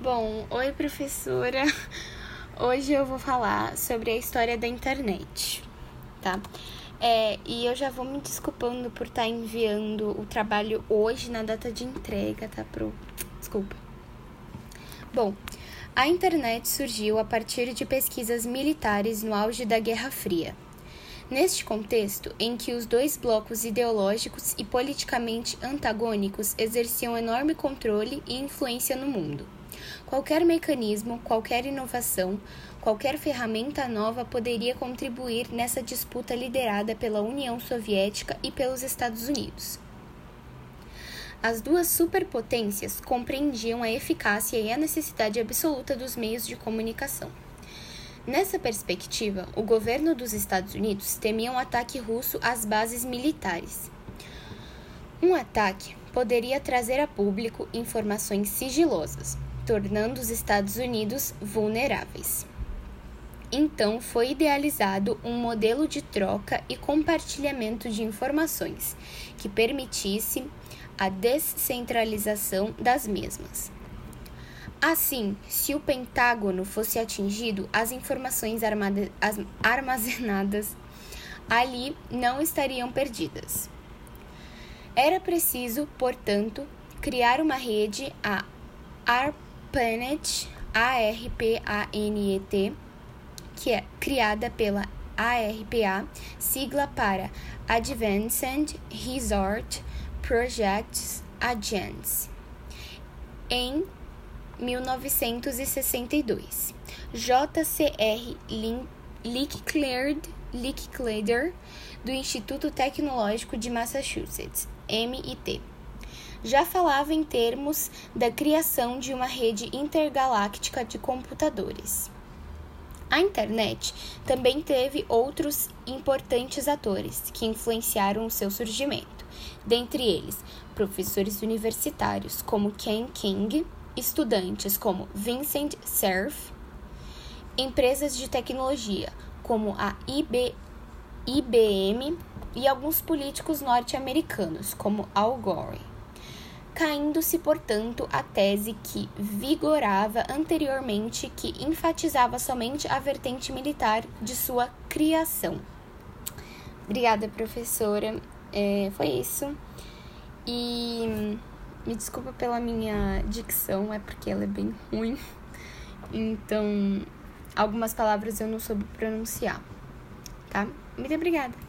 Bom, oi professora. Hoje eu vou falar sobre a história da internet, tá? É, e eu já vou me desculpando por estar tá enviando o trabalho hoje na data de entrega, tá? Pro... Desculpa. Bom, a internet surgiu a partir de pesquisas militares no auge da Guerra Fria. Neste contexto, em que os dois blocos ideológicos e politicamente antagônicos exerciam enorme controle e influência no mundo. Qualquer mecanismo, qualquer inovação, qualquer ferramenta nova poderia contribuir nessa disputa liderada pela União Soviética e pelos Estados Unidos. As duas superpotências compreendiam a eficácia e a necessidade absoluta dos meios de comunicação. Nessa perspectiva, o governo dos Estados Unidos temia um ataque russo às bases militares. Um ataque poderia trazer a público informações sigilosas, tornando os Estados Unidos vulneráveis. Então foi idealizado um modelo de troca e compartilhamento de informações que permitisse a descentralização das mesmas. Assim, se o Pentágono fosse atingido, as informações armazenadas ali não estariam perdidas. Era preciso, portanto, criar uma rede, a ARPANET, que é criada pela ARPA, sigla para Advanced Resort Projects Agency, em 1962. JCR Licklider, do Instituto Tecnológico de Massachusetts, MIT já falava em termos da criação de uma rede intergaláctica de computadores. A internet também teve outros importantes atores que influenciaram o seu surgimento, dentre eles professores universitários como Ken King, estudantes como Vincent Cerf, empresas de tecnologia como a IB, IBM e alguns políticos norte-americanos como Al Gore caindo-se, portanto, a tese que vigorava anteriormente, que enfatizava somente a vertente militar de sua criação. Obrigada, professora. É, foi isso. E me desculpa pela minha dicção, é porque ela é bem ruim. Então, algumas palavras eu não soube pronunciar, tá? Muito obrigada.